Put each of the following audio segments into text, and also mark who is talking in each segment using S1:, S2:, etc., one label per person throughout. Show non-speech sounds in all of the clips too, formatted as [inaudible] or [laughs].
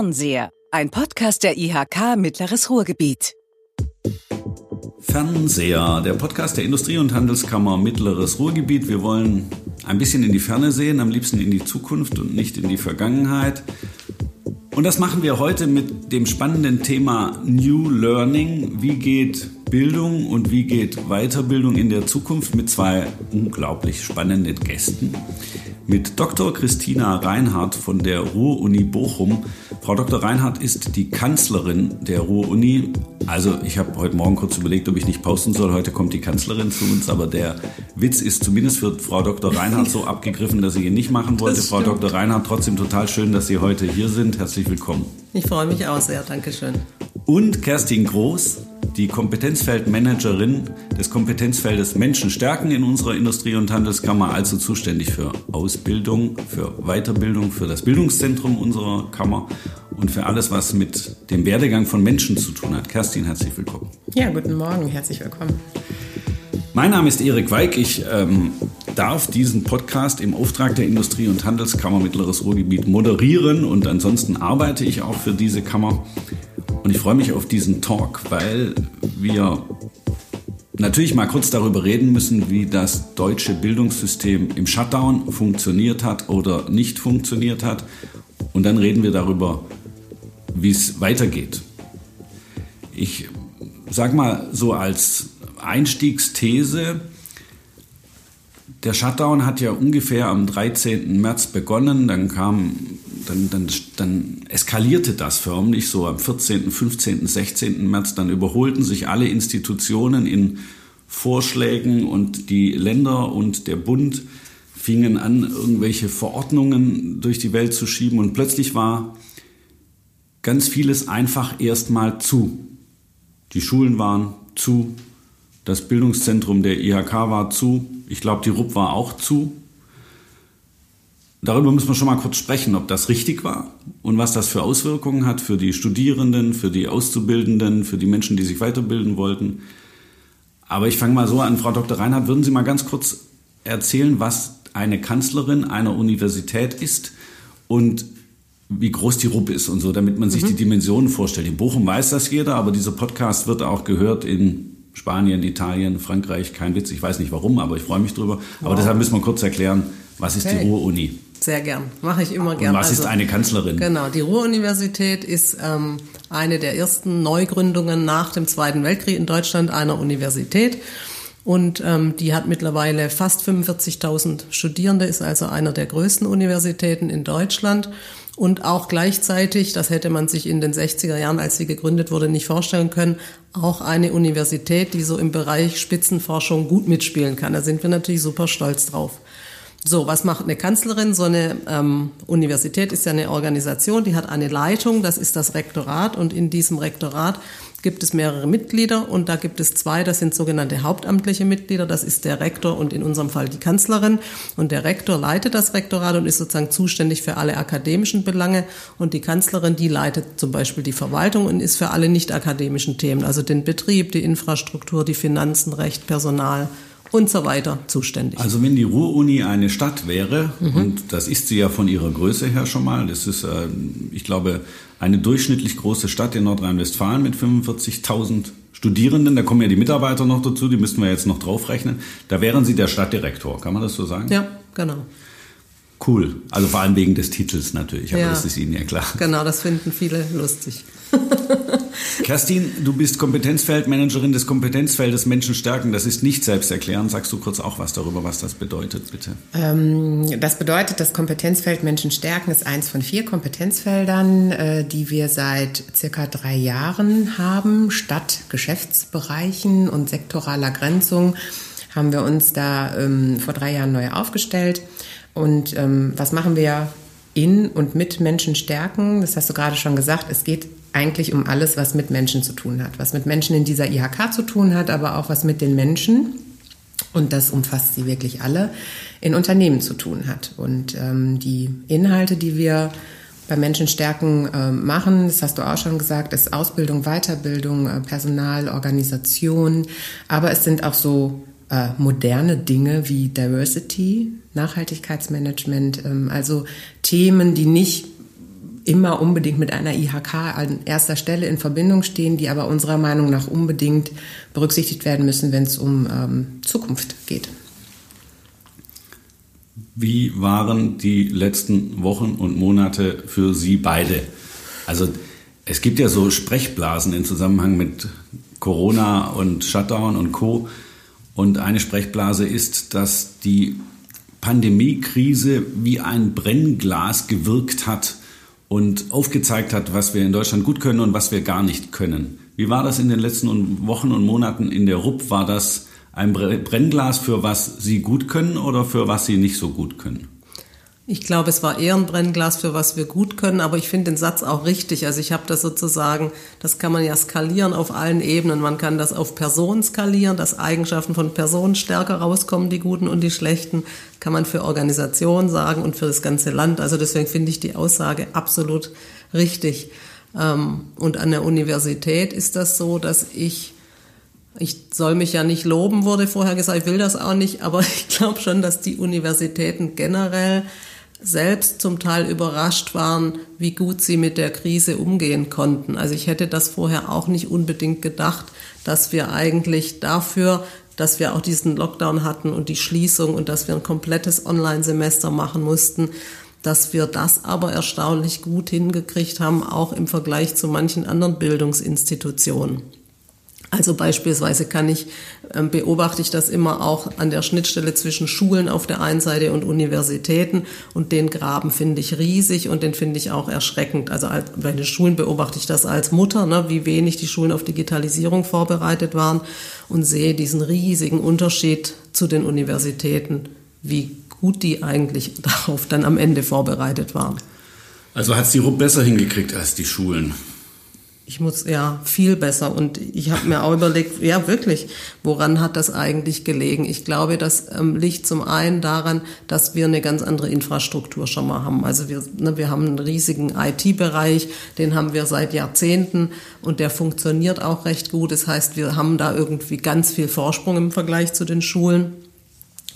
S1: Fernseher, ein Podcast der IHK Mittleres Ruhrgebiet.
S2: Fernseher, der Podcast der Industrie- und Handelskammer Mittleres Ruhrgebiet. Wir wollen ein bisschen in die Ferne sehen, am liebsten in die Zukunft und nicht in die Vergangenheit. Und das machen wir heute mit dem spannenden Thema New Learning. Wie geht Bildung und wie geht Weiterbildung in der Zukunft mit zwei unglaublich spannenden Gästen? Mit Dr. Christina Reinhardt von der Ruhr-Uni Bochum. Frau Dr. Reinhardt ist die Kanzlerin der Ruhr-Uni. Also ich habe heute Morgen kurz überlegt, ob ich nicht posten soll. Heute kommt die Kanzlerin zu uns, aber der Witz ist zumindest für Frau Dr. Reinhardt so abgegriffen, dass sie ihn nicht machen wollte. Frau Dr. Reinhardt, trotzdem total schön, dass Sie heute hier sind. Herzlich willkommen.
S3: Ich freue mich auch sehr. Dankeschön.
S2: Und Kerstin Groß, die Kompetenzfeldmanagerin des Kompetenzfeldes Menschen stärken in unserer Industrie- und Handelskammer, also zuständig für Ausbildung, für Weiterbildung, für das Bildungszentrum unserer Kammer und für alles, was mit dem Werdegang von Menschen zu tun hat. Kerstin, herzlich willkommen.
S3: Ja, guten Morgen, herzlich willkommen.
S2: Mein Name ist Erik Weig. Ich ähm, darf diesen Podcast im Auftrag der Industrie- und Handelskammer Mittleres Ruhrgebiet moderieren und ansonsten arbeite ich auch für diese Kammer. Und ich freue mich auf diesen Talk, weil wir natürlich mal kurz darüber reden müssen, wie das deutsche Bildungssystem im Shutdown funktioniert hat oder nicht funktioniert hat. Und dann reden wir darüber, wie es weitergeht. Ich sag mal so als Einstiegsthese, der Shutdown hat ja ungefähr am 13. März begonnen, dann kam, dann, dann, dann eskalierte das förmlich so am 14., 15., 16. März, dann überholten sich alle Institutionen in Vorschlägen und die Länder und der Bund fingen an, irgendwelche Verordnungen durch die Welt zu schieben und plötzlich war ganz vieles einfach erstmal zu. Die Schulen waren zu, das Bildungszentrum der IHK war zu. Ich glaube, die RUP war auch zu. Darüber müssen wir schon mal kurz sprechen, ob das richtig war und was das für Auswirkungen hat für die Studierenden, für die Auszubildenden, für die Menschen, die sich weiterbilden wollten. Aber ich fange mal so an, Frau Dr. Reinhardt, würden Sie mal ganz kurz erzählen, was eine Kanzlerin einer Universität ist und wie groß die RUP ist und so, damit man sich mhm. die Dimensionen vorstellt. In Bochum weiß das jeder, aber dieser Podcast wird auch gehört in Spanien, Italien, Frankreich, kein Witz, ich weiß nicht warum, aber ich freue mich drüber. Aber deshalb müssen wir kurz erklären, was ist okay. die Ruhr-Uni?
S3: Sehr gern, mache ich immer gern.
S2: Und was also, ist eine Kanzlerin?
S3: Genau, die Ruhr-Universität ist ähm, eine der ersten Neugründungen nach dem Zweiten Weltkrieg in Deutschland einer Universität. Und ähm, die hat mittlerweile fast 45.000 Studierende, ist also einer der größten Universitäten in Deutschland und auch gleichzeitig, das hätte man sich in den 60er Jahren, als sie gegründet wurde, nicht vorstellen können, auch eine Universität, die so im Bereich Spitzenforschung gut mitspielen kann. Da sind wir natürlich super stolz drauf. So, was macht eine Kanzlerin? So eine ähm, Universität ist ja eine Organisation, die hat eine Leitung, das ist das Rektorat und in diesem Rektorat gibt es mehrere Mitglieder und da gibt es zwei, das sind sogenannte hauptamtliche Mitglieder, das ist der Rektor und in unserem Fall die Kanzlerin. Und der Rektor leitet das Rektorat und ist sozusagen zuständig für alle akademischen Belange. Und die Kanzlerin, die leitet zum Beispiel die Verwaltung und ist für alle nicht akademischen Themen, also den Betrieb, die Infrastruktur, die Finanzen, Recht, Personal, und so weiter zuständig.
S2: Also wenn die Ruhr-Uni eine Stadt wäre, mhm. und das ist sie ja von ihrer Größe her schon mal, das ist, äh, ich glaube, eine durchschnittlich große Stadt in Nordrhein-Westfalen mit 45.000 Studierenden, da kommen ja die Mitarbeiter noch dazu, die müssten wir jetzt noch draufrechnen, da wären Sie der Stadtdirektor, kann man das so sagen?
S3: Ja, genau.
S2: Cool. Also vor allem wegen des Titels natürlich, aber ja, das ist Ihnen ja klar.
S3: Genau, das finden viele lustig. [laughs]
S2: Kerstin, du bist Kompetenzfeldmanagerin des Kompetenzfeldes Menschen stärken. Das ist nicht selbsterklärend. Sagst du kurz auch was darüber, was das bedeutet, bitte?
S4: Ähm, das bedeutet, das Kompetenzfeld Menschen stärken ist eins von vier Kompetenzfeldern, äh, die wir seit circa drei Jahren haben. Statt Geschäftsbereichen und sektoraler Grenzung haben wir uns da ähm, vor drei Jahren neu aufgestellt. Und ähm, was machen wir in und mit Menschen stärken? Das hast du gerade schon gesagt. Es geht eigentlich um alles, was mit Menschen zu tun hat. Was mit Menschen in dieser IHK zu tun hat, aber auch was mit den Menschen, und das umfasst sie wirklich alle, in Unternehmen zu tun hat. Und ähm, die Inhalte, die wir bei Menschen stärken äh, machen, das hast du auch schon gesagt, ist Ausbildung, Weiterbildung, äh, Personal, Organisation, aber es sind auch so äh, moderne Dinge wie Diversity, Nachhaltigkeitsmanagement, ähm, also Themen, die nicht immer unbedingt mit einer IHK an erster Stelle in Verbindung stehen, die aber unserer Meinung nach unbedingt berücksichtigt werden müssen, wenn es um ähm, Zukunft geht.
S2: Wie waren die letzten Wochen und Monate für Sie beide? Also es gibt ja so Sprechblasen im Zusammenhang mit Corona und Shutdown und Co. Und eine Sprechblase ist, dass die Pandemiekrise wie ein Brennglas gewirkt hat und aufgezeigt hat, was wir in Deutschland gut können und was wir gar nicht können. Wie war das in den letzten Wochen und Monaten in der RUP? War das ein Brennglas für was Sie gut können oder für was Sie nicht so gut können?
S3: Ich glaube, es war eher ein Brennglas für was wir gut können, aber ich finde den Satz auch richtig. Also ich habe das sozusagen, das kann man ja skalieren auf allen Ebenen. Man kann das auf Personen skalieren, dass Eigenschaften von Personen stärker rauskommen, die guten und die schlechten. Kann man für Organisationen sagen und für das ganze Land. Also deswegen finde ich die Aussage absolut richtig. Ähm, und an der Universität ist das so, dass ich ich soll mich ja nicht loben, wurde vorher gesagt, ich will das auch nicht, aber [laughs] ich glaube schon, dass die Universitäten generell selbst zum Teil überrascht waren, wie gut sie mit der Krise umgehen konnten. Also ich hätte das vorher auch nicht unbedingt gedacht, dass wir eigentlich dafür, dass wir auch diesen Lockdown hatten und die Schließung und dass wir ein komplettes Online-Semester machen mussten, dass wir das aber erstaunlich gut hingekriegt haben, auch im Vergleich zu manchen anderen Bildungsinstitutionen. Also beispielsweise kann ich, ähm, beobachte ich das immer auch an der Schnittstelle zwischen Schulen auf der einen Seite und Universitäten und den Graben finde ich riesig und den finde ich auch erschreckend. Also bei den Schulen beobachte ich das als Mutter, ne, wie wenig die Schulen auf Digitalisierung vorbereitet waren und sehe diesen riesigen Unterschied zu den Universitäten, wie gut die eigentlich [laughs] darauf dann am Ende vorbereitet waren.
S2: Also hat es die RUB besser hingekriegt als die Schulen?
S3: Ich muss ja viel besser. Und ich habe mir auch überlegt, ja wirklich, woran hat das eigentlich gelegen? Ich glaube, das ähm, liegt zum einen daran, dass wir eine ganz andere Infrastruktur schon mal haben. Also wir, ne, wir haben einen riesigen IT-Bereich, den haben wir seit Jahrzehnten und der funktioniert auch recht gut. Das heißt, wir haben da irgendwie ganz viel Vorsprung im Vergleich zu den Schulen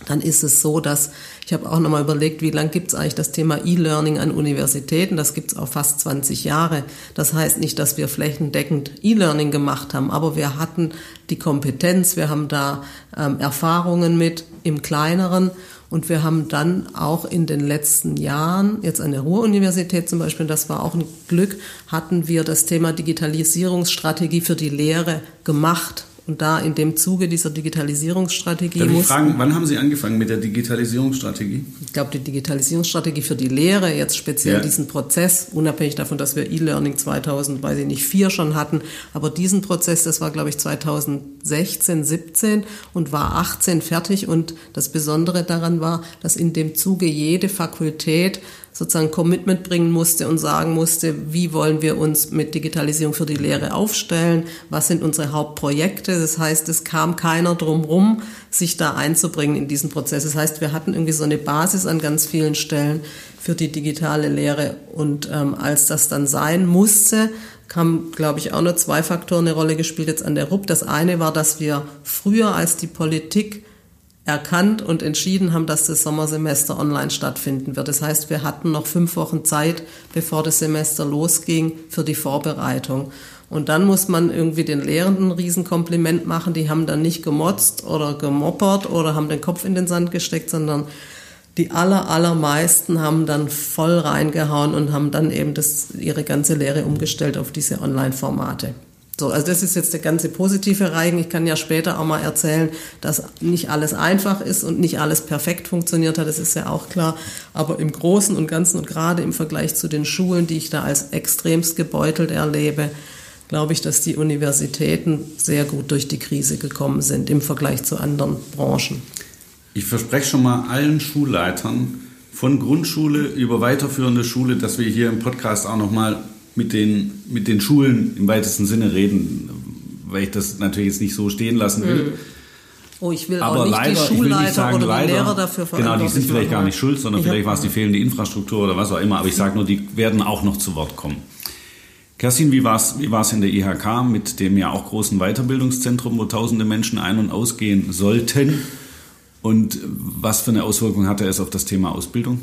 S3: dann ist es so, dass ich habe auch nochmal überlegt, wie lange gibt es eigentlich das Thema E-Learning an Universitäten? Das gibt es auch fast 20 Jahre. Das heißt nicht, dass wir flächendeckend E-Learning gemacht haben, aber wir hatten die Kompetenz, wir haben da ähm, Erfahrungen mit im kleineren und wir haben dann auch in den letzten Jahren, jetzt an der Ruhr-Universität zum Beispiel, das war auch ein Glück, hatten wir das Thema Digitalisierungsstrategie für die Lehre gemacht und da in dem Zuge dieser Digitalisierungsstrategie.
S2: Darf ich fragen, wann haben Sie angefangen mit der Digitalisierungsstrategie?
S3: Ich glaube, die Digitalisierungsstrategie für die Lehre, jetzt speziell ja. diesen Prozess, unabhängig davon, dass wir E-Learning 2000, weiß ich nicht, vier schon hatten, aber diesen Prozess, das war, glaube ich, 2016, 17 und war 18 fertig. Und das Besondere daran war, dass in dem Zuge jede Fakultät sozusagen Commitment bringen musste und sagen musste, wie wollen wir uns mit Digitalisierung für die Lehre aufstellen, was sind unsere Hauptprojekte. Das heißt, es kam keiner drum rum, sich da einzubringen in diesen Prozess. Das heißt, wir hatten irgendwie so eine Basis an ganz vielen Stellen für die digitale Lehre. Und ähm, als das dann sein musste, haben, glaube ich, auch nur zwei Faktoren eine Rolle gespielt jetzt an der RUP. Das eine war, dass wir früher als die Politik erkannt und entschieden haben, dass das Sommersemester online stattfinden wird. Das heißt, wir hatten noch fünf Wochen Zeit, bevor das Semester losging, für die Vorbereitung. Und dann muss man irgendwie den Lehrenden ein Riesenkompliment machen. Die haben dann nicht gemotzt oder gemoppert oder haben den Kopf in den Sand gesteckt, sondern die aller, allermeisten haben dann voll reingehauen und haben dann eben das, ihre ganze Lehre umgestellt auf diese Online-Formate. So, also das ist jetzt der ganze positive Reigen. Ich kann ja später auch mal erzählen, dass nicht alles einfach ist und nicht alles perfekt funktioniert hat. Das ist ja auch klar. Aber im Großen und Ganzen und gerade im Vergleich zu den Schulen, die ich da als extremst gebeutelt erlebe, glaube ich, dass die Universitäten sehr gut durch die Krise gekommen sind im Vergleich zu anderen Branchen.
S2: Ich verspreche schon mal allen Schulleitern von Grundschule über weiterführende Schule, dass wir hier im Podcast auch noch mal mit den, mit den Schulen im weitesten Sinne reden, weil ich das natürlich jetzt nicht so stehen lassen will. Hm.
S3: Oh, ich will Aber auch nicht leider, die Schulleiter nicht sagen, oder leider, die Lehrer dafür
S2: Genau, die sind vielleicht gar nicht schuld, sondern ich vielleicht war es die fehlende Infrastruktur oder was auch immer. Aber ich sage nur, die werden auch noch zu Wort kommen. Kerstin, wie war es wie war's in der IHK mit dem ja auch großen Weiterbildungszentrum, wo tausende Menschen ein- und ausgehen sollten? Und was für eine Auswirkung hatte es auf das Thema Ausbildung?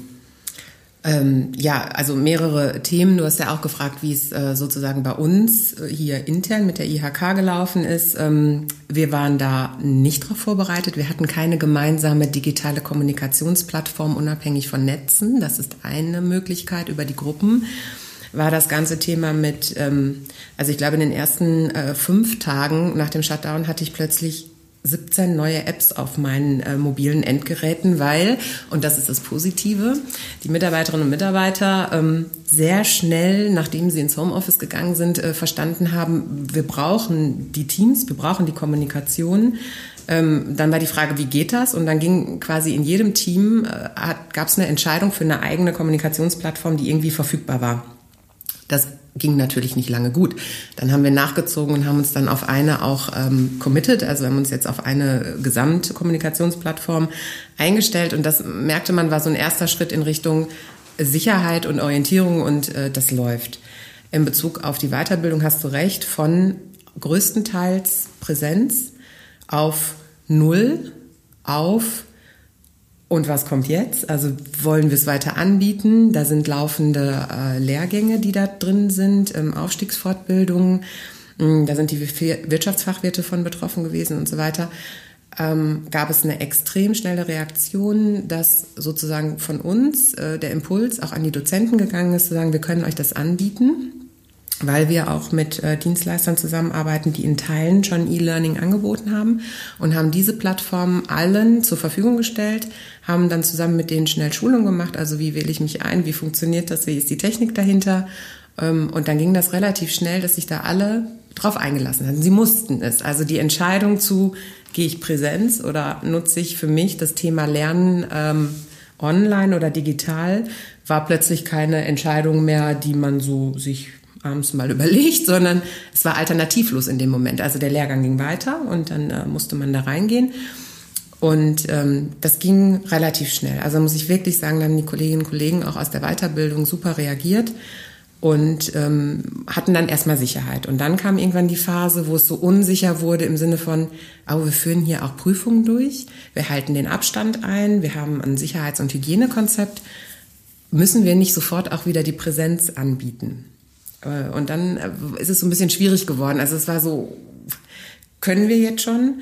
S4: Ähm, ja, also mehrere Themen. Du hast ja auch gefragt, wie es äh, sozusagen bei uns äh, hier intern mit der IHK gelaufen ist. Ähm, wir waren da nicht darauf vorbereitet. Wir hatten keine gemeinsame digitale Kommunikationsplattform unabhängig von Netzen. Das ist eine Möglichkeit über die Gruppen war das ganze Thema mit, ähm, also ich glaube in den ersten äh, fünf Tagen nach dem Shutdown hatte ich plötzlich 17 neue Apps auf meinen äh, mobilen Endgeräten, weil, und das ist das Positive, die Mitarbeiterinnen und Mitarbeiter ähm, sehr schnell, nachdem sie ins Homeoffice gegangen sind, äh, verstanden haben, wir brauchen die Teams, wir brauchen die Kommunikation. Ähm, dann war die Frage, wie geht das? Und dann ging quasi in jedem Team, äh, gab es eine Entscheidung für eine eigene Kommunikationsplattform, die irgendwie verfügbar war. Das ging natürlich nicht lange gut. Dann haben wir nachgezogen und haben uns dann auf eine auch ähm, committed, also haben uns jetzt auf eine Gesamtkommunikationsplattform eingestellt und das merkte man war so ein erster Schritt in Richtung Sicherheit und Orientierung und äh, das läuft. In Bezug auf die Weiterbildung hast du recht, von größtenteils Präsenz auf Null auf und was kommt jetzt? Also wollen wir es weiter anbieten? Da sind laufende äh, Lehrgänge, die da drin sind, ähm, Aufstiegsfortbildungen. Ähm, da sind die Wirtschaftsfachwirte von betroffen gewesen und so weiter. Ähm, gab es eine extrem schnelle Reaktion, dass sozusagen von uns äh, der Impuls auch an die Dozenten gegangen ist, zu sagen, wir können euch das anbieten weil wir auch mit äh, Dienstleistern zusammenarbeiten, die in Teilen schon E-Learning angeboten haben und haben diese Plattform allen zur Verfügung gestellt, haben dann zusammen mit denen schnell Schulung gemacht, also wie wähle ich mich ein, wie funktioniert das, wie ist die Technik dahinter? Ähm, und dann ging das relativ schnell, dass sich da alle drauf eingelassen hatten. Sie mussten es, also die Entscheidung zu, gehe ich Präsenz oder nutze ich für mich das Thema Lernen ähm, online oder digital, war plötzlich keine Entscheidung mehr, die man so sich abends mal [laughs] überlegt, sondern es war alternativlos in dem Moment. Also der Lehrgang ging weiter und dann äh, musste man da reingehen. Und ähm, das ging relativ schnell. Also muss ich wirklich sagen, da haben die Kolleginnen und Kollegen auch aus der Weiterbildung super reagiert und ähm, hatten dann erstmal Sicherheit. Und dann kam irgendwann die Phase, wo es so unsicher wurde im Sinne von, aber wir führen hier auch Prüfungen durch, wir halten den Abstand ein, wir haben ein Sicherheits- und Hygienekonzept, müssen wir nicht sofort auch wieder die Präsenz anbieten? Äh, und dann äh, ist es so ein bisschen schwierig geworden. Also es war so, können wir jetzt schon?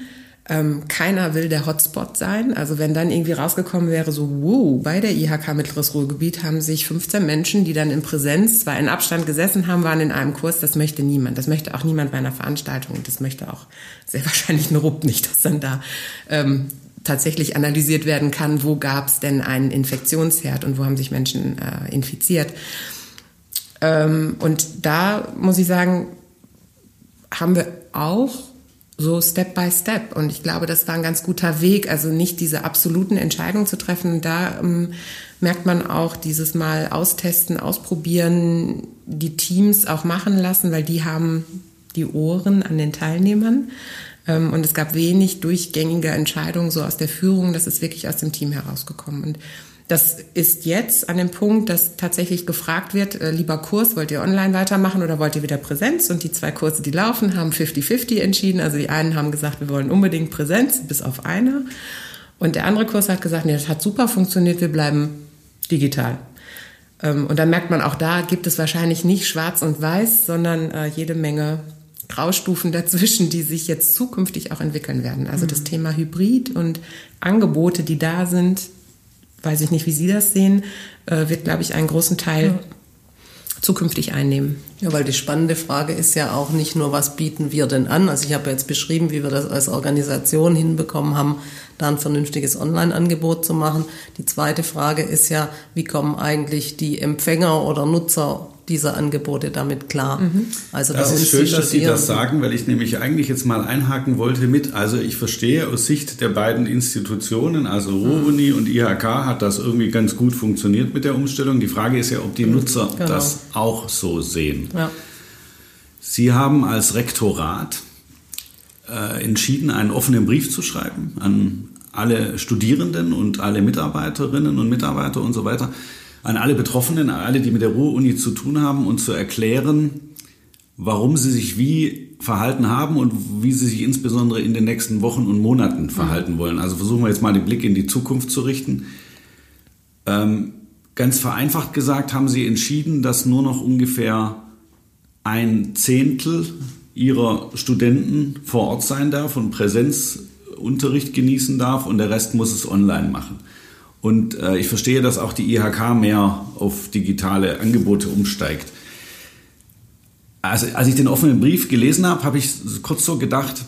S4: Ähm, keiner will der Hotspot sein. Also wenn dann irgendwie rausgekommen wäre, so, wow, bei der IHK Mittleres Ruhrgebiet haben sich 15 Menschen, die dann in Präsenz zwar in Abstand gesessen haben, waren in einem Kurs, das möchte niemand. Das möchte auch niemand bei einer Veranstaltung. Das möchte auch sehr [laughs] wahrscheinlich ein Rupp nicht, dass dann da ähm, tatsächlich analysiert werden kann, wo gab es denn einen Infektionsherd und wo haben sich Menschen äh, infiziert. Ähm, und da muss ich sagen, haben wir auch so Step by Step. Und ich glaube, das war ein ganz guter Weg, also nicht diese absoluten Entscheidungen zu treffen. Da ähm, merkt man auch dieses Mal austesten, ausprobieren, die Teams auch machen lassen, weil die haben die Ohren an den Teilnehmern. Ähm, und es gab wenig durchgängige Entscheidungen so aus der Führung. Das ist wirklich aus dem Team herausgekommen. Und das ist jetzt an dem Punkt, dass tatsächlich gefragt wird, äh, lieber Kurs, wollt ihr online weitermachen oder wollt ihr wieder Präsenz? Und die zwei Kurse, die laufen, haben 50-50 entschieden. Also die einen haben gesagt, wir wollen unbedingt Präsenz, bis auf einer. Und der andere Kurs hat gesagt, nee, das hat super funktioniert, wir bleiben digital. Ähm, und dann merkt man auch da, gibt es wahrscheinlich nicht schwarz und weiß, sondern äh, jede Menge Graustufen [laughs] dazwischen, die sich jetzt zukünftig auch entwickeln werden. Also mhm. das Thema Hybrid und Angebote, die da sind, weiß ich nicht, wie Sie das sehen, äh, wird, glaube ich, einen großen Teil ja. zukünftig einnehmen.
S3: Ja, weil die spannende Frage ist ja auch nicht nur, was bieten wir denn an? Also ich habe jetzt beschrieben, wie wir das als Organisation hinbekommen haben, da ein vernünftiges Online-Angebot zu machen. Die zweite Frage ist ja, wie kommen eigentlich die Empfänger oder Nutzer dieser Angebote damit klar.
S2: Mhm. Also das ist schön, dass Sie das sagen, weil ich nämlich eigentlich jetzt mal einhaken wollte mit. Also ich verstehe aus Sicht der beiden Institutionen, also Ruhr-Uni und IHK, hat das irgendwie ganz gut funktioniert mit der Umstellung. Die Frage ist ja, ob die Nutzer genau. das auch so sehen. Ja. Sie haben als Rektorat äh, entschieden, einen offenen Brief zu schreiben an alle Studierenden und alle Mitarbeiterinnen und Mitarbeiter und so weiter an alle Betroffenen, an alle, die mit der Ruhr-Uni zu tun haben und zu erklären, warum sie sich wie verhalten haben und wie sie sich insbesondere in den nächsten Wochen und Monaten verhalten wollen. Also versuchen wir jetzt mal den Blick in die Zukunft zu richten. Ähm, ganz vereinfacht gesagt haben Sie entschieden, dass nur noch ungefähr ein Zehntel Ihrer Studenten vor Ort sein darf und Präsenzunterricht genießen darf und der Rest muss es online machen. Und äh, ich verstehe, dass auch die IHK mehr auf digitale Angebote umsteigt. Also, als ich den offenen Brief gelesen habe, habe ich kurz so gedacht,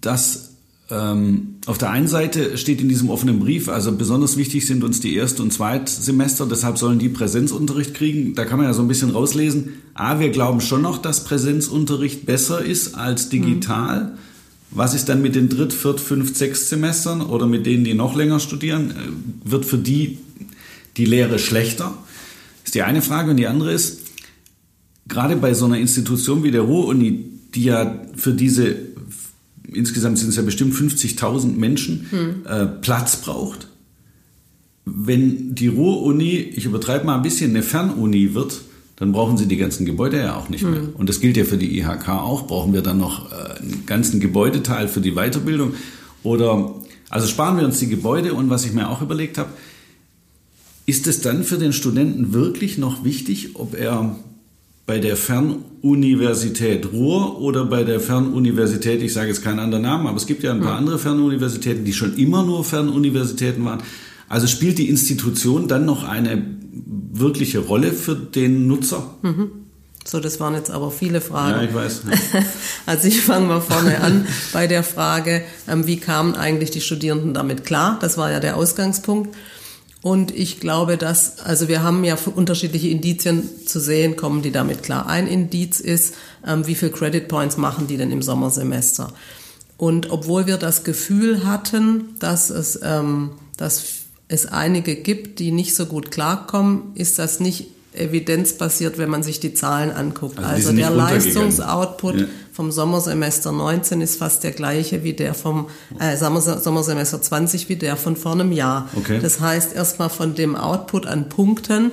S2: dass ähm, auf der einen Seite steht in diesem offenen Brief, also besonders wichtig sind uns die Erst- und Zweitsemester, deshalb sollen die Präsenzunterricht kriegen. Da kann man ja so ein bisschen rauslesen. A, wir glauben schon noch, dass Präsenzunterricht besser ist als digital. Mhm. Was ist dann mit den Dritt-, Viert-, Fünft-, Sechst-Semestern oder mit denen, die noch länger studieren? Äh, wird für die die Lehre schlechter? Ist die eine Frage. Und die andere ist, gerade bei so einer Institution wie der Ruhr-Uni, die ja für diese, insgesamt sind es ja bestimmt 50.000 Menschen, hm. äh, Platz braucht. Wenn die Ruhr-Uni, ich übertreibe mal ein bisschen, eine Fernuni wird, dann brauchen sie die ganzen Gebäude ja auch nicht mehr. Mhm. Und das gilt ja für die IHK auch. Brauchen wir dann noch äh, einen ganzen Gebäudeteil für die Weiterbildung? Oder, also sparen wir uns die Gebäude und was ich mir auch überlegt habe, ist es dann für den Studenten wirklich noch wichtig, ob er bei der Fernuniversität Ruhr oder bei der Fernuniversität, ich sage jetzt keinen anderen Namen, aber es gibt ja ein paar mhm. andere Fernuniversitäten, die schon immer nur Fernuniversitäten waren. Also spielt die Institution dann noch eine wirkliche Rolle für den Nutzer?
S3: Mhm. So, das waren jetzt aber viele Fragen.
S2: Ja, ich weiß. [laughs]
S3: also ich fange mal vorne an [laughs] bei der Frage, ähm, wie kamen eigentlich die Studierenden damit klar? Das war ja der Ausgangspunkt. Und ich glaube, dass, also wir haben ja unterschiedliche Indizien zu sehen, kommen die damit klar. Ein Indiz ist, ähm, wie viel Credit Points machen die denn im Sommersemester? Und obwohl wir das Gefühl hatten, dass es, ähm, dass es einige gibt, die nicht so gut klarkommen, ist das nicht evidenzbasiert, wenn man sich die Zahlen anguckt. Also, also der Leistungsoutput ja. vom Sommersemester 19 ist fast der gleiche wie der vom äh, Sommersemester 20 wie der von vor einem Jahr. Okay. Das heißt, erstmal von dem Output an Punkten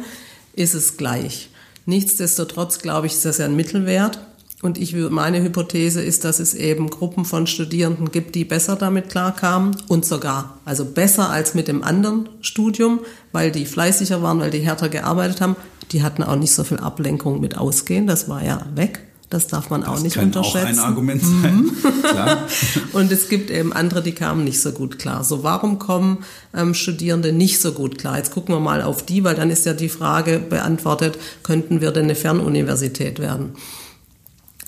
S3: ist es gleich. Nichtsdestotrotz glaube ich, ist das ja ein Mittelwert. Und ich, meine Hypothese ist, dass es eben Gruppen von Studierenden gibt, die besser damit klarkamen und sogar, also besser als mit dem anderen Studium, weil die fleißiger waren, weil die härter gearbeitet haben. Die hatten auch nicht so viel Ablenkung mit Ausgehen, das war ja weg. Das darf man auch das nicht
S2: kann
S3: unterschätzen.
S2: Auch ein Argument sein. Mhm. [laughs]
S3: Klar. und es gibt eben andere, die kamen nicht so gut klar. So, warum kommen ähm, Studierende nicht so gut klar? Jetzt gucken wir mal auf die, weil dann ist ja die Frage beantwortet, könnten wir denn eine Fernuniversität werden?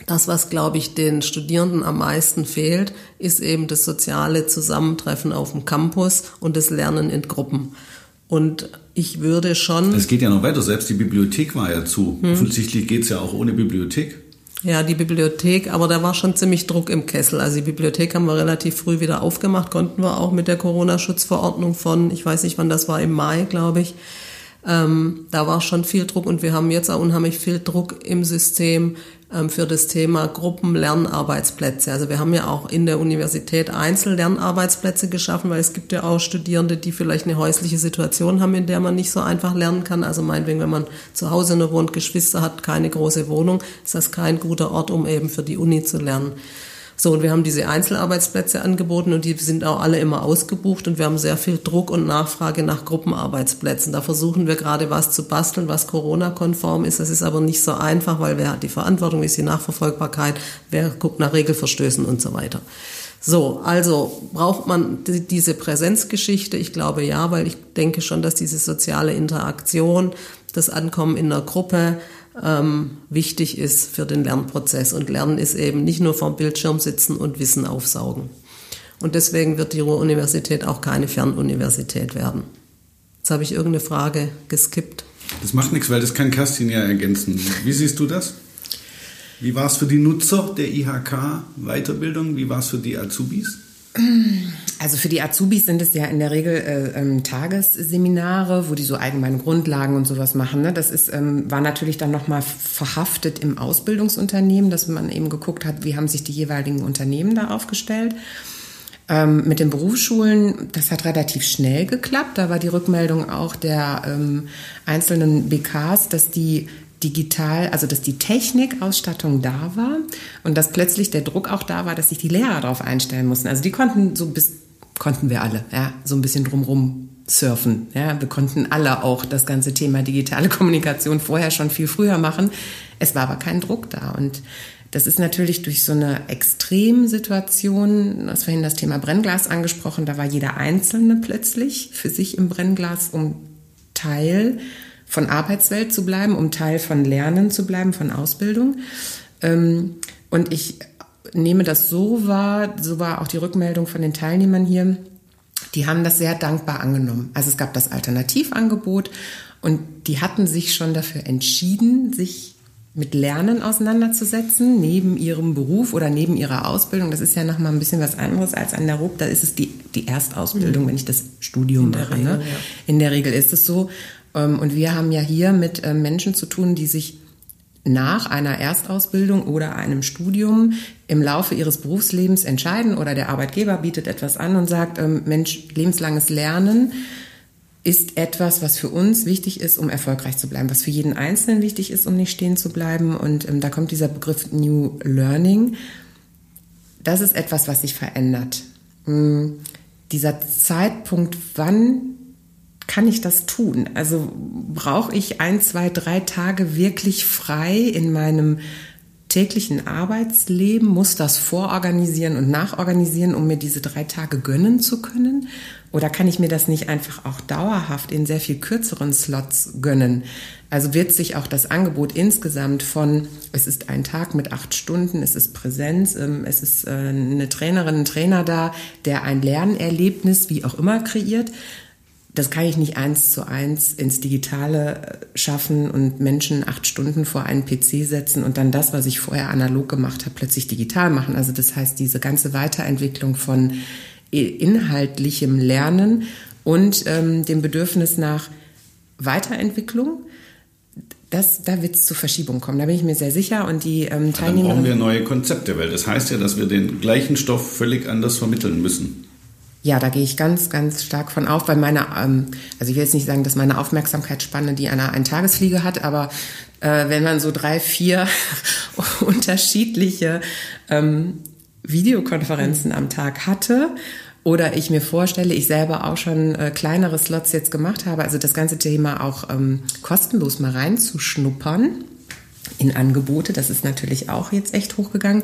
S3: Das, was, glaube ich, den Studierenden am meisten fehlt, ist eben das soziale Zusammentreffen auf dem Campus und das Lernen in Gruppen. Und ich würde schon.
S2: Es geht ja noch weiter, selbst die Bibliothek war ja zu. Hm. Offensichtlich geht es ja auch ohne Bibliothek.
S3: Ja, die Bibliothek, aber da war schon ziemlich Druck im Kessel. Also die Bibliothek haben wir relativ früh wieder aufgemacht, konnten wir auch mit der Corona-Schutzverordnung von, ich weiß nicht wann das war, im Mai, glaube ich. Ähm, da war schon viel Druck und wir haben jetzt auch unheimlich viel Druck im System ähm, für das Thema Gruppenlernarbeitsplätze. Also wir haben ja auch in der Universität Einzellernarbeitsplätze geschaffen, weil es gibt ja auch Studierende, die vielleicht eine häusliche Situation haben, in der man nicht so einfach lernen kann. Also meinetwegen, wenn man zu Hause nur wohnt, Geschwister hat, keine große Wohnung, ist das kein guter Ort, um eben für die Uni zu lernen. So, und wir haben diese Einzelarbeitsplätze angeboten und die sind auch alle immer ausgebucht und wir haben sehr viel Druck und Nachfrage nach Gruppenarbeitsplätzen. Da versuchen wir gerade was zu basteln, was Corona-konform ist. Das ist aber nicht so einfach, weil wer hat die Verantwortung, wie ist die Nachverfolgbarkeit, wer guckt nach Regelverstößen und so weiter. So, also braucht man diese Präsenzgeschichte? Ich glaube ja, weil ich denke schon, dass diese soziale Interaktion, das Ankommen in der Gruppe, ähm, wichtig ist für den Lernprozess. Und Lernen ist eben nicht nur vorm Bildschirm sitzen und Wissen aufsaugen. Und deswegen wird die Ruhr-Universität auch keine Fernuniversität werden. Jetzt habe ich irgendeine Frage geskippt.
S2: Das macht nichts, weil das kann Kerstin ja ergänzen. Wie siehst du das? Wie war es für die Nutzer der IHK-Weiterbildung? Wie war es für die Azubis? [clears throat]
S4: Also für die Azubis sind es ja in der Regel äh, ähm, Tagesseminare, wo die so allgemeine Grundlagen und sowas machen. Ne? Das ist, ähm, war natürlich dann nochmal verhaftet im Ausbildungsunternehmen, dass man eben geguckt hat, wie haben sich die jeweiligen Unternehmen da aufgestellt. Ähm, mit den Berufsschulen, das hat relativ schnell geklappt. Da war die Rückmeldung auch der ähm, einzelnen BKs, dass die digital, also dass die Technikausstattung da war und dass plötzlich der Druck auch da war, dass sich die Lehrer darauf einstellen mussten. Also die konnten so bis konnten wir alle, ja, so ein bisschen drumrum surfen. Ja, wir konnten alle auch das ganze Thema digitale [laughs] Kommunikation vorher schon viel früher machen. Es war aber kein Druck da und das ist natürlich durch so eine Extremsituation, du hast vorhin das Thema Brennglas angesprochen, da war jeder Einzelne plötzlich für sich im Brennglas, um Teil von Arbeitswelt zu bleiben, um Teil von Lernen zu bleiben, von Ausbildung. Ähm, und ich nehme das so wahr, so war auch die Rückmeldung von den Teilnehmern hier, die haben das sehr dankbar angenommen. Also es gab das Alternativangebot und die hatten sich schon dafür entschieden, sich mit Lernen auseinanderzusetzen, neben ihrem Beruf oder neben ihrer Ausbildung. Das ist ja nochmal ein bisschen was anderes als an der RUB. Da ist es die, die Erstausbildung, mhm. wenn ich das Studium mache. Regel, ne? ja. In der Regel ist es so. Ähm, und wir haben ja hier mit ähm, Menschen zu tun, die sich nach einer Erstausbildung oder einem Studium im Laufe ihres Berufslebens entscheiden oder der Arbeitgeber bietet etwas an und sagt, ähm, Mensch, lebenslanges Lernen ist etwas, was für uns wichtig ist, um erfolgreich zu bleiben, was für jeden Einzelnen wichtig ist, um nicht stehen zu bleiben. Und ähm, da kommt dieser Begriff New Learning. Das ist etwas, was sich verändert. Ähm, dieser Zeitpunkt, wann kann ich das tun? Also brauche ich ein, zwei, drei Tage wirklich frei in meinem täglichen Arbeitsleben, muss das vororganisieren und nachorganisieren, um mir diese drei Tage gönnen zu können? Oder kann ich mir das nicht einfach auch dauerhaft in sehr viel kürzeren Slots gönnen? Also wird sich auch das Angebot insgesamt von, es ist ein Tag mit acht Stunden, es ist Präsenz, ähm, es ist äh, eine Trainerin, ein Trainer da, der ein Lernerlebnis, wie auch immer, kreiert. Das kann ich nicht eins zu eins ins Digitale äh, schaffen und Menschen acht Stunden vor einen PC setzen und dann das, was ich vorher analog gemacht habe, plötzlich digital machen. Also das heißt, diese ganze Weiterentwicklung von inhaltlichem Lernen und ähm, dem Bedürfnis nach Weiterentwicklung. Das, da wird es zu Verschiebung kommen, da bin ich mir sehr sicher. Und die ähm, Teilnehmer.
S2: Dann brauchen wir neue Konzepte, weil das heißt ja, dass wir den gleichen Stoff völlig anders vermitteln müssen.
S4: Ja, da gehe ich ganz, ganz stark von auf, weil meine, ähm, also ich will jetzt nicht sagen, dass meine Aufmerksamkeitsspanne die einer Tagesfliege hat, aber äh, wenn man so drei, vier [laughs] unterschiedliche ähm, Videokonferenzen am Tag hatte oder ich mir vorstelle, ich selber auch schon äh, kleinere Slots jetzt gemacht habe, also das ganze Thema auch ähm, kostenlos mal reinzuschnuppern in Angebote, das ist natürlich auch jetzt echt hochgegangen.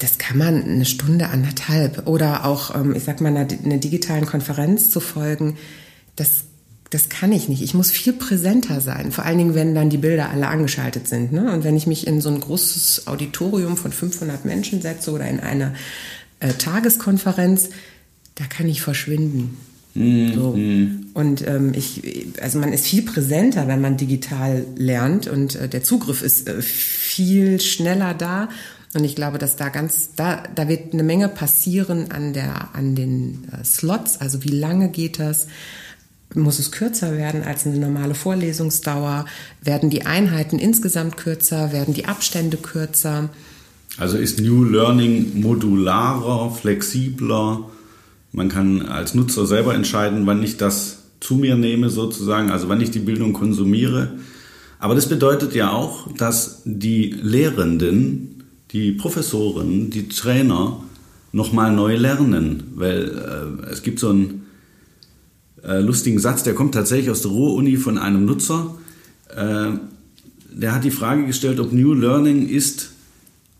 S4: Das kann man eine Stunde, anderthalb oder auch, ähm, ich sag mal, einer, einer digitalen Konferenz zu folgen. Das das kann ich nicht. Ich muss viel präsenter sein. Vor allen Dingen, wenn dann die Bilder alle angeschaltet sind. Ne? Und wenn ich mich in so ein großes Auditorium von 500 Menschen setze oder in eine äh, Tageskonferenz, da kann ich verschwinden. Mhm. So. Und ähm, ich, also man ist viel präsenter, wenn man digital lernt und äh, der Zugriff ist äh, viel schneller da. Und ich glaube, dass da ganz, da, da wird eine Menge passieren an der, an den äh, Slots. Also wie lange geht das? muss es kürzer werden als eine normale Vorlesungsdauer? Werden die Einheiten insgesamt kürzer? Werden die Abstände kürzer?
S2: Also ist New Learning modularer, flexibler? Man kann als Nutzer selber entscheiden, wann ich das zu mir nehme sozusagen, also wann ich die Bildung konsumiere. Aber das bedeutet ja auch, dass die Lehrenden, die Professoren, die Trainer nochmal neu lernen, weil äh, es gibt so ein äh, lustigen Satz, der kommt tatsächlich aus der Ruhr-Uni von einem Nutzer. Äh, der hat die Frage gestellt, ob New Learning ist,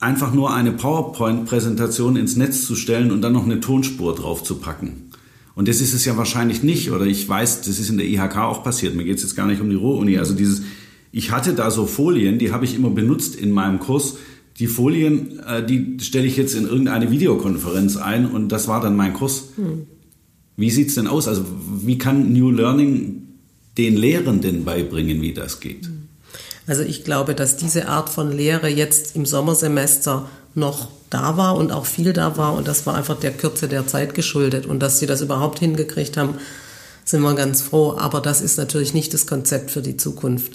S2: einfach nur eine PowerPoint-Präsentation ins Netz zu stellen und dann noch eine Tonspur drauf zu packen. Und das ist es ja wahrscheinlich nicht. Oder ich weiß, das ist in der IHK auch passiert. Mir geht es jetzt gar nicht um die Ruhr-Uni. Also dieses, ich hatte da so Folien, die habe ich immer benutzt in meinem Kurs. Die Folien, äh, die stelle ich jetzt in irgendeine Videokonferenz ein und das war dann mein Kurs. Hm. Wie sieht es denn aus? Also wie kann New Learning den Lehrenden beibringen, wie das geht?
S3: Also ich glaube, dass diese Art von Lehre jetzt im Sommersemester noch da war und auch viel da war und das war einfach der Kürze der Zeit geschuldet und dass sie das überhaupt hingekriegt haben, sind wir ganz froh. Aber das ist natürlich nicht das Konzept für die Zukunft.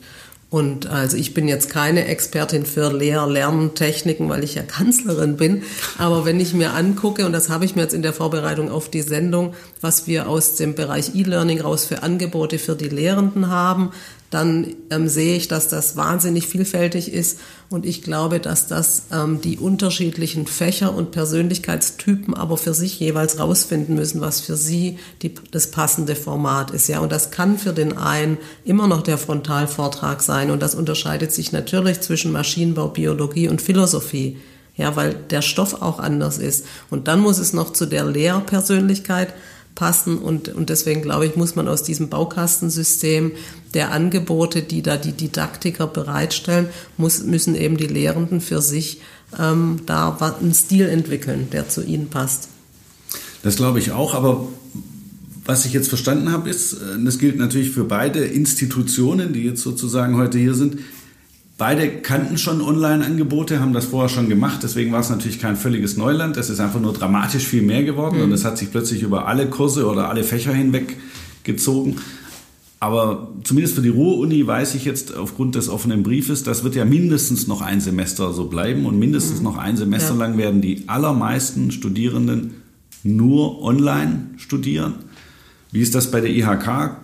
S3: Und also ich bin jetzt keine Expertin für Lehr-, Lerntechniken, weil ich ja Kanzlerin bin. Aber wenn ich mir angucke, und das habe ich mir jetzt in der Vorbereitung auf die Sendung, was wir aus dem Bereich E-Learning raus für Angebote für die Lehrenden haben, dann ähm, sehe ich, dass das wahnsinnig vielfältig ist und ich glaube, dass das ähm, die unterschiedlichen Fächer und Persönlichkeitstypen aber für sich jeweils rausfinden müssen, was für sie die, das passende Format ist. Ja, und das kann für den einen immer noch der Frontalvortrag sein und das unterscheidet sich natürlich zwischen Maschinenbau, Biologie und Philosophie. Ja, weil der Stoff auch anders ist. Und dann muss es noch zu der Lehrpersönlichkeit passen und, und deswegen glaube ich, muss man aus diesem Baukastensystem der Angebote, die da die Didaktiker bereitstellen, muss, müssen eben die Lehrenden für sich ähm, da einen Stil entwickeln, der zu ihnen passt.
S2: Das glaube ich auch, aber was ich jetzt verstanden habe, ist, äh, das gilt natürlich für beide Institutionen, die jetzt sozusagen heute hier sind, Beide kannten schon Online-Angebote, haben das vorher schon gemacht, deswegen war es natürlich kein völliges Neuland. Es ist einfach nur dramatisch viel mehr geworden mhm. und es hat sich plötzlich über alle Kurse oder alle Fächer hinweg gezogen. Aber zumindest für die Ruhr-Uni weiß ich jetzt aufgrund des offenen Briefes, das wird ja mindestens noch ein Semester so bleiben und mindestens mhm. noch ein Semester ja. lang werden die allermeisten Studierenden nur online studieren. Wie ist das bei der IHK?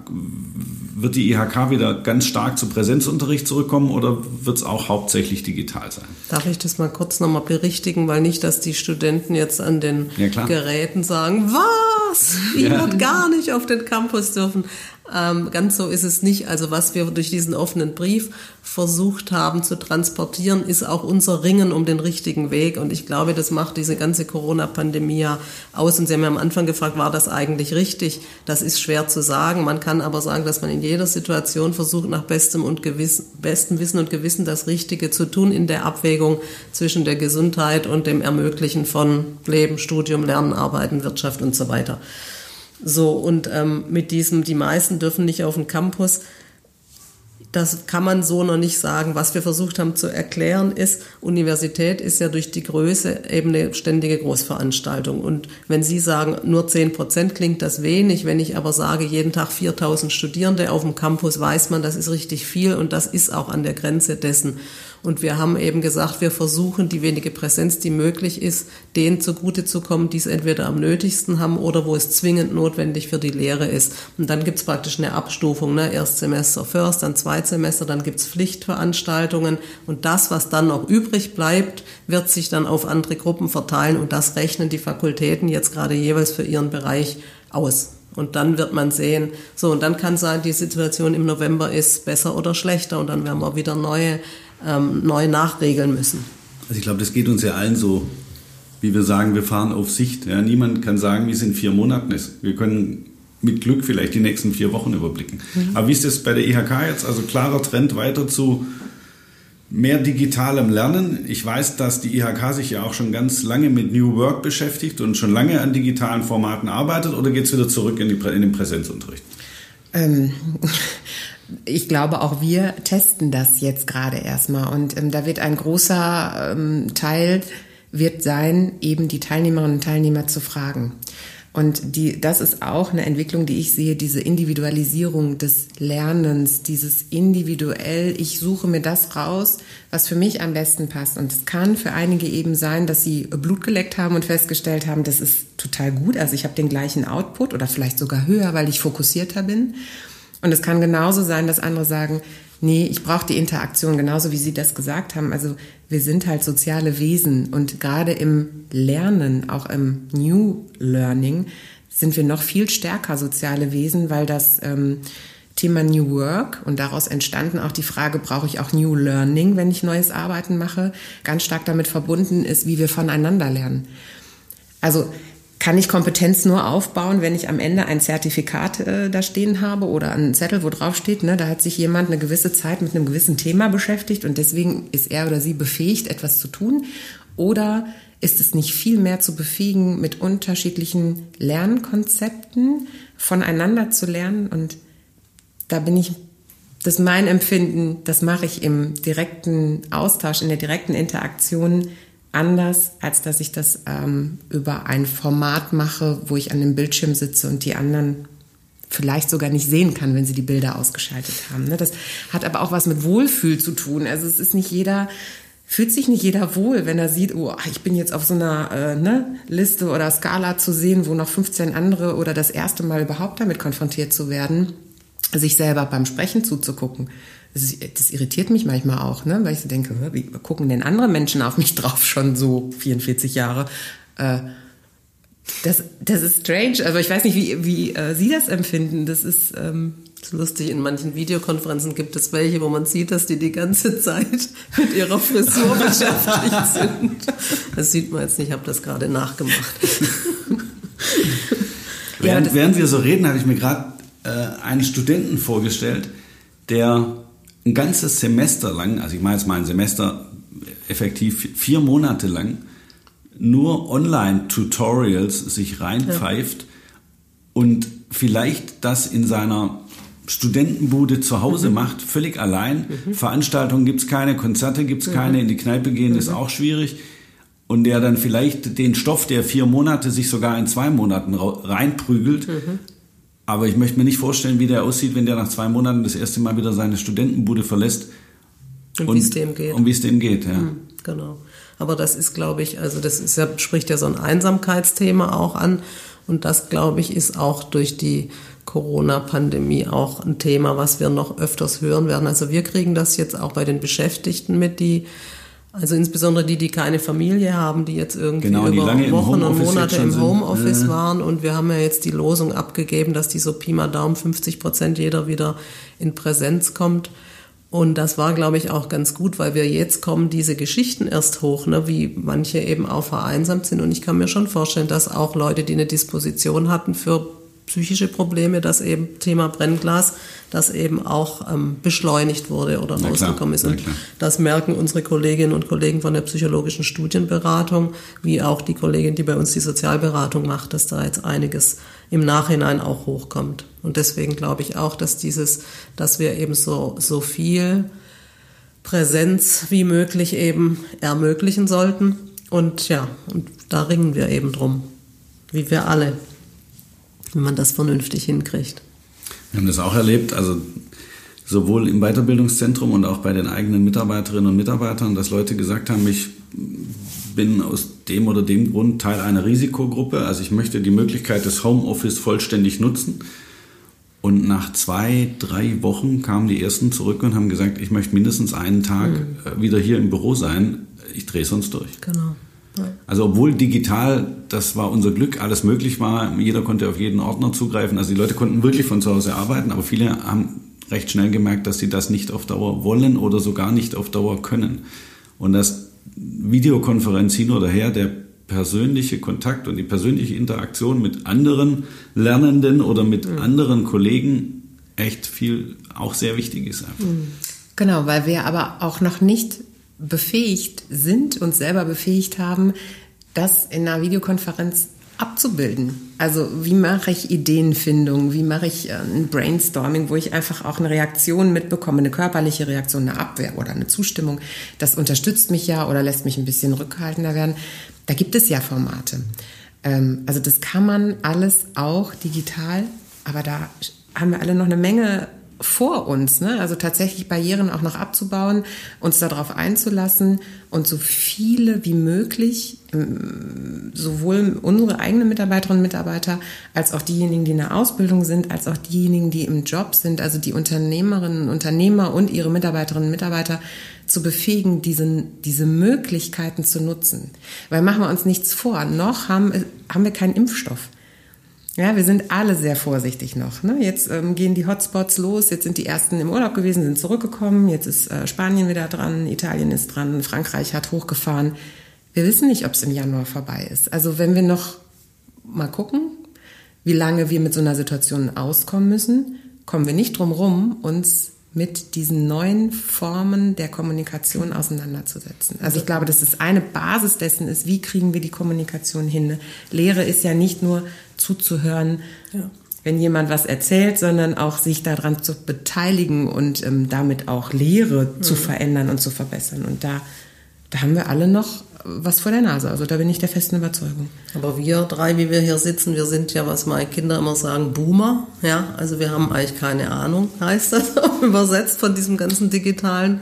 S2: Wird die IHK wieder ganz stark zu Präsenzunterricht zurückkommen oder wird es auch hauptsächlich digital sein?
S3: Darf ich das mal kurz nochmal berichtigen, weil nicht, dass die Studenten jetzt an den ja, Geräten sagen, was? Ich ja. wird gar nicht auf den Campus dürfen. Ähm, ganz so ist es nicht. Also was wir durch diesen offenen Brief versucht haben zu transportieren, ist auch unser Ringen um den richtigen Weg. Und ich glaube, das macht diese ganze Corona-Pandemie ja aus. Und Sie haben ja am Anfang gefragt, war das eigentlich richtig? Das ist schwer zu sagen. Man kann aber sagen, dass man in jeder Situation versucht, nach bestem, und Gewissen, bestem Wissen und Gewissen das Richtige zu tun in der Abwägung zwischen der Gesundheit und dem Ermöglichen von Leben, Studium, Lernen, Arbeiten, Wirtschaft und so weiter. So, und ähm, mit diesem, die meisten dürfen nicht auf den Campus, das kann man so noch nicht sagen. Was wir versucht haben zu erklären ist, Universität ist ja durch die Größe eben eine ständige Großveranstaltung. Und wenn Sie sagen, nur 10 Prozent klingt das wenig, wenn ich aber sage, jeden Tag 4000 Studierende auf dem Campus, weiß man, das ist richtig viel und das ist auch an der Grenze dessen. Und wir haben eben gesagt, wir versuchen die wenige Präsenz, die möglich ist, denen zugute zu kommen, die es entweder am nötigsten haben oder wo es zwingend notwendig für die Lehre ist. Und dann gibt es praktisch eine Abstufung, ne? Erstsemester First, dann Zweitsemester, dann gibt es Pflichtveranstaltungen und das, was dann noch übrig bleibt, wird sich dann auf andere Gruppen verteilen und das rechnen die Fakultäten jetzt gerade jeweils für ihren Bereich aus. Und dann wird man sehen, so, und dann kann sein, die Situation im November ist besser oder schlechter und dann werden wir wieder neue ähm, neu nachregeln müssen.
S2: Also ich glaube, das geht uns ja allen so, wie wir sagen, wir fahren auf Sicht. Ja, niemand kann sagen, wie es in vier Monaten ist. Wir können mit Glück vielleicht die nächsten vier Wochen überblicken. Mhm. Aber wie ist das bei der IHK jetzt? Also klarer Trend weiter zu mehr digitalem Lernen. Ich weiß, dass die IHK sich ja auch schon ganz lange mit New Work beschäftigt und schon lange an digitalen Formaten arbeitet oder geht es wieder zurück in, die, in den Präsenzunterricht?
S4: Ähm, ich glaube, auch wir testen das jetzt gerade erstmal. Und ähm, da wird ein großer ähm, Teil wird sein, eben die Teilnehmerinnen und Teilnehmer zu fragen. Und die, das ist auch eine Entwicklung, die ich sehe, diese Individualisierung des Lernens, dieses individuell, ich suche mir das raus, was für mich am besten passt. Und es kann für einige eben sein, dass sie Blut geleckt haben und festgestellt haben, das ist total gut. Also ich habe den gleichen Output oder vielleicht sogar höher, weil ich fokussierter bin. Und es kann genauso sein, dass andere sagen, nee, ich brauche die Interaktion, genauso wie Sie das gesagt haben. Also wir sind halt soziale Wesen und gerade im Lernen, auch im New Learning, sind wir noch viel stärker soziale Wesen, weil das ähm, Thema New Work und daraus entstanden auch die Frage, brauche ich auch New Learning, wenn ich neues Arbeiten mache, ganz stark damit verbunden ist, wie wir voneinander lernen. Also kann ich Kompetenz nur aufbauen, wenn ich am Ende ein Zertifikat äh, da stehen habe oder einen Zettel, wo drauf steht, ne, da hat sich jemand eine gewisse Zeit mit einem gewissen Thema beschäftigt und deswegen ist er oder sie befähigt, etwas zu tun? Oder ist es nicht viel mehr zu befähigen, mit unterschiedlichen Lernkonzepten voneinander zu lernen? Und da bin ich, das ist mein Empfinden, das mache ich im direkten Austausch, in der direkten Interaktion anders, als dass ich das ähm, über ein Format mache, wo ich an dem Bildschirm sitze und die anderen vielleicht sogar nicht sehen kann, wenn sie die Bilder ausgeschaltet haben. Ne? Das hat aber auch was mit Wohlfühl zu tun. Also es ist nicht jeder, fühlt sich nicht jeder wohl, wenn er sieht, oh, ich bin jetzt auf so einer äh, ne, Liste oder Skala zu sehen, wo noch 15 andere oder das erste Mal überhaupt damit konfrontiert zu werden. sich selber beim Sprechen zuzugucken. Das, das irritiert mich manchmal auch, ne? weil ich so denke, wie gucken denn andere Menschen auf mich [laughs] drauf schon so 44 Jahre? Äh, das, das ist strange. Also ich weiß nicht, wie, wie äh, Sie das empfinden. Das ist, ähm,
S3: das ist lustig. In manchen Videokonferenzen gibt es welche, wo man sieht, dass die die ganze [laughs] Zeit mit ihrer Frisur [laughs] beschäftigt sind. Das sieht man jetzt nicht. Ich habe das gerade nachgemacht.
S2: während, ja, während wir so reden, habe ich mir gerade äh, einen Studenten vorgestellt, der ein ganzes Semester lang, also ich meine jetzt mal ein Semester effektiv vier Monate lang, nur Online-Tutorials sich reinpfeift ja. und vielleicht das in seiner Studentenbude zu Hause mhm. macht, völlig allein. Mhm. Veranstaltungen gibt es keine, Konzerte gibt es mhm. keine, in die Kneipe gehen ist mhm. auch schwierig. Und der dann vielleicht den Stoff, der vier Monate sich sogar in zwei Monaten reinprügelt. Aber ich möchte mir nicht vorstellen, wie der aussieht, wenn der nach zwei Monaten das erste Mal wieder seine Studentenbude verlässt.
S3: Und, und wie es dem geht.
S2: Und wie es dem geht, ja.
S3: Mhm, genau. Aber das ist, glaube ich, also das ist ja, spricht ja so ein Einsamkeitsthema auch an. Und das, glaube ich, ist auch durch die Corona-Pandemie auch ein Thema, was wir noch öfters hören werden. Also wir kriegen das jetzt auch bei den Beschäftigten mit, die also insbesondere die, die keine Familie haben, die jetzt irgendwie
S2: genau,
S3: über Wochen und Monate im Homeoffice waren. Und wir haben ja jetzt die Losung abgegeben, dass die so Pi mal Daumen 50 Prozent jeder wieder in Präsenz kommt. Und das war, glaube ich, auch ganz gut, weil wir jetzt kommen diese Geschichten erst hoch, ne, wie manche eben auch vereinsamt sind. Und ich kann mir schon vorstellen, dass auch Leute, die eine Disposition hatten für psychische Probleme, das eben Thema Brennglas, das eben auch ähm, beschleunigt wurde oder Na rausgekommen ist. Und das merken unsere Kolleginnen und Kollegen von der psychologischen Studienberatung, wie auch die Kollegin, die bei uns die Sozialberatung macht, dass da jetzt einiges im Nachhinein auch hochkommt. Und deswegen glaube ich auch, dass dieses, dass wir eben so, so viel Präsenz wie möglich eben ermöglichen sollten. Und ja, und da ringen wir eben drum. Wie wir alle wenn man das vernünftig hinkriegt.
S2: Wir haben das auch erlebt, also sowohl im Weiterbildungszentrum und auch bei den eigenen Mitarbeiterinnen und Mitarbeitern, dass Leute gesagt haben, ich bin aus dem oder dem Grund Teil einer Risikogruppe, also ich möchte die Möglichkeit des Homeoffice vollständig nutzen. Und nach zwei, drei Wochen kamen die ersten zurück und haben gesagt, ich möchte mindestens einen Tag mhm. wieder hier im Büro sein. Ich drehe sonst durch.
S3: Genau.
S2: Also obwohl digital, das war unser Glück, alles möglich war, jeder konnte auf jeden Ordner zugreifen. Also die Leute konnten wirklich von zu Hause arbeiten, aber viele haben recht schnell gemerkt, dass sie das nicht auf Dauer wollen oder sogar nicht auf Dauer können. Und das Videokonferenz hin oder her, der persönliche Kontakt und die persönliche Interaktion mit anderen Lernenden oder mit mhm. anderen Kollegen echt viel auch sehr wichtig ist. Einfach. Mhm.
S4: Genau, weil wir aber auch noch nicht befähigt sind und selber befähigt haben, das in einer Videokonferenz abzubilden. Also wie mache ich Ideenfindung, wie mache ich äh, ein Brainstorming, wo ich einfach auch eine Reaktion mitbekomme, eine körperliche Reaktion, eine Abwehr oder eine Zustimmung. Das unterstützt mich ja oder lässt mich ein bisschen rückhaltender werden. Da gibt es ja Formate. Ähm, also das kann man alles auch digital, aber da haben wir alle noch eine Menge vor uns, ne? also tatsächlich Barrieren auch noch abzubauen, uns darauf einzulassen und so viele wie möglich, ähm, sowohl unsere eigenen Mitarbeiterinnen und Mitarbeiter, als auch diejenigen, die in der Ausbildung sind, als auch diejenigen, die im Job sind, also die Unternehmerinnen und Unternehmer und ihre Mitarbeiterinnen und Mitarbeiter zu befähigen, diesen, diese Möglichkeiten zu nutzen. Weil machen wir uns nichts vor, noch haben, haben wir keinen Impfstoff. Ja, wir sind alle sehr vorsichtig noch. Ne? Jetzt ähm, gehen die Hotspots los. Jetzt sind die ersten im Urlaub gewesen, sind zurückgekommen. Jetzt ist äh, Spanien wieder dran, Italien ist dran, Frankreich hat hochgefahren. Wir wissen nicht, ob es im Januar vorbei ist. Also wenn wir noch mal gucken, wie lange wir mit so einer Situation auskommen müssen, kommen wir nicht drum rum, uns mit diesen neuen Formen der Kommunikation auseinanderzusetzen. Also ich glaube, dass das eine Basis dessen ist, wie kriegen wir die Kommunikation hin. Lehre ist ja nicht nur zuzuhören, ja. wenn jemand was erzählt, sondern auch sich daran zu beteiligen und ähm, damit auch Lehre mhm. zu verändern und zu verbessern. Und da, da haben wir alle noch was vor der Nase. Also da bin ich der festen Überzeugung.
S3: Aber wir drei, wie wir hier sitzen, wir sind ja, was meine Kinder immer sagen, Boomer. Ja, also wir haben eigentlich keine Ahnung, heißt das [laughs] übersetzt von diesem ganzen digitalen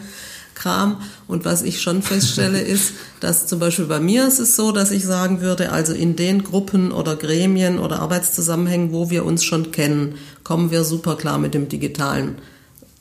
S3: Kram. Und was ich schon feststelle, [laughs] ist, dass zum Beispiel bei mir ist es so, dass ich sagen würde, also in den Gruppen oder Gremien oder Arbeitszusammenhängen, wo wir uns schon kennen, kommen wir super klar mit dem digitalen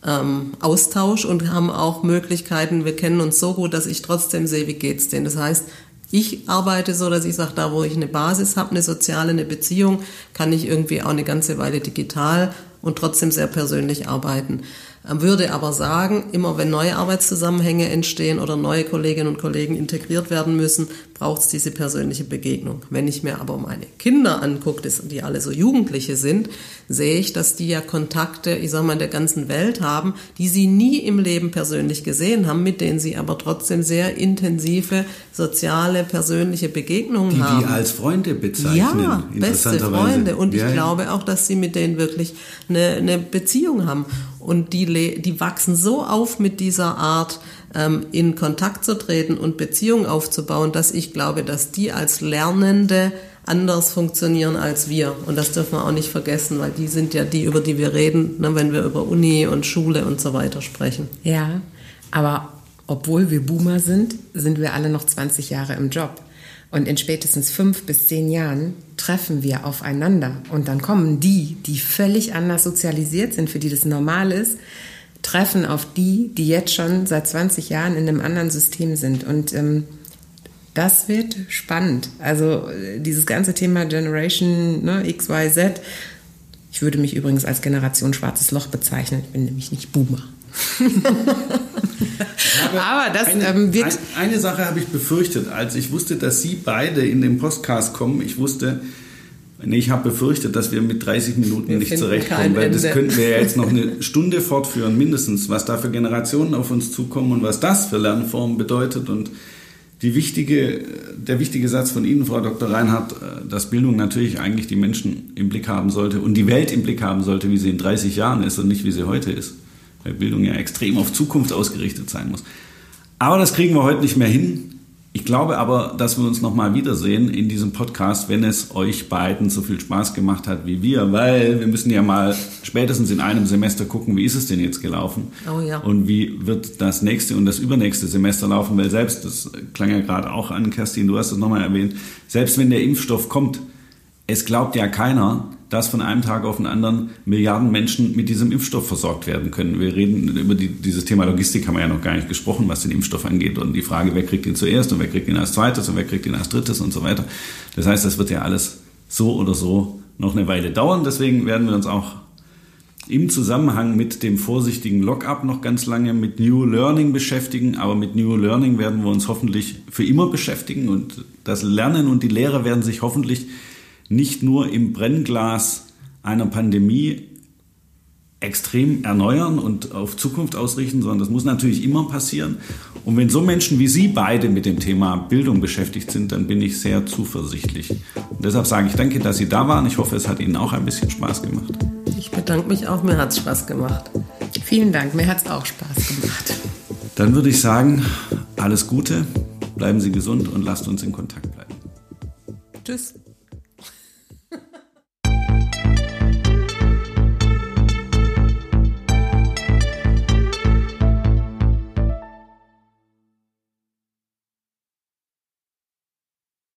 S3: ähm, Austausch und haben auch Möglichkeiten, wir kennen uns so gut, dass ich trotzdem sehe, wie geht's denen. Das heißt, ich arbeite so, dass ich sage, da wo ich eine Basis habe, eine soziale, eine Beziehung, kann ich irgendwie auch eine ganze Weile digital und trotzdem sehr persönlich arbeiten. Würde aber sagen, immer wenn neue Arbeitszusammenhänge entstehen oder neue Kolleginnen und Kollegen integriert werden müssen, braucht es diese persönliche Begegnung. Wenn ich mir aber meine Kinder angucke, die alle so Jugendliche sind, sehe ich, dass die ja Kontakte, ich sag mal, in der ganzen Welt haben, die sie nie im Leben persönlich gesehen haben, mit denen sie aber trotzdem sehr intensive soziale, persönliche Begegnungen
S2: die
S3: haben.
S2: Die als Freunde bezeichnen.
S3: Ja, beste Freunde. Und ich ja, glaube auch, dass sie mit denen wirklich eine, eine Beziehung haben. Und die, die wachsen so auf mit dieser Art, ähm, in Kontakt zu treten und Beziehungen aufzubauen, dass ich glaube, dass die als Lernende anders funktionieren als wir. Und das dürfen wir auch nicht vergessen, weil die sind ja die, über die wir reden, ne, wenn wir über Uni und Schule und so weiter sprechen.
S4: Ja, aber obwohl wir Boomer sind, sind wir alle noch 20 Jahre im Job. Und in spätestens fünf bis zehn Jahren treffen wir aufeinander. Und dann kommen die, die völlig anders sozialisiert sind, für die das normal ist, treffen auf die, die jetzt schon seit 20 Jahren in einem anderen System sind. Und ähm, das wird spannend. Also äh, dieses ganze Thema Generation ne, X. Ich würde mich übrigens als Generation Schwarzes Loch bezeichnen. Ich bin nämlich nicht Boomer. [laughs]
S2: Aber das eine, ähm, wird. Ein, eine Sache habe ich befürchtet, als ich wusste, dass Sie beide in den Podcast kommen. Ich wusste, nee, ich habe befürchtet, dass wir mit 30 Minuten wir nicht zurechtkommen, weil das könnten wir ja jetzt noch eine [laughs] Stunde fortführen, mindestens, was da für Generationen auf uns zukommen und was das für Lernformen bedeutet. Und die wichtige, der wichtige Satz von Ihnen, Frau Dr. Reinhardt, äh, dass Bildung natürlich eigentlich die Menschen im Blick haben sollte und die Welt im Blick haben sollte, wie sie in 30 Jahren ist und nicht wie sie heute ist weil Bildung ja extrem auf Zukunft ausgerichtet sein muss. Aber das kriegen wir heute nicht mehr hin. Ich glaube aber, dass wir uns nochmal wiedersehen in diesem Podcast, wenn es euch beiden so viel Spaß gemacht hat wie wir, weil wir müssen ja mal spätestens in einem Semester gucken, wie ist es denn jetzt gelaufen?
S3: Oh ja.
S2: Und wie wird das nächste und das übernächste Semester laufen? Weil selbst, das klang ja gerade auch an, Kerstin, du hast es nochmal erwähnt, selbst wenn der Impfstoff kommt, es glaubt ja keiner, dass von einem Tag auf den anderen Milliarden Menschen mit diesem Impfstoff versorgt werden können. Wir reden über die, dieses Thema Logistik, haben wir ja noch gar nicht gesprochen, was den Impfstoff angeht und die Frage, wer kriegt ihn zuerst und wer kriegt ihn als zweites und wer kriegt ihn als drittes und so weiter. Das heißt, das wird ja alles so oder so noch eine Weile dauern. Deswegen werden wir uns auch im Zusammenhang mit dem vorsichtigen Lockup noch ganz lange mit New Learning beschäftigen. Aber mit New Learning werden wir uns hoffentlich für immer beschäftigen und das Lernen und die Lehrer werden sich hoffentlich nicht nur im Brennglas einer Pandemie extrem erneuern und auf Zukunft ausrichten, sondern das muss natürlich immer passieren. Und wenn so Menschen wie Sie beide mit dem Thema Bildung beschäftigt sind, dann bin ich sehr zuversichtlich. Und deshalb sage ich danke, dass Sie da waren. Ich hoffe, es hat Ihnen auch ein bisschen Spaß gemacht.
S3: Ich bedanke mich auch, mir hat es Spaß gemacht.
S4: Vielen Dank, mir hat es auch Spaß gemacht.
S2: Dann würde ich sagen, alles Gute, bleiben Sie gesund und lasst uns in Kontakt bleiben.
S3: Tschüss.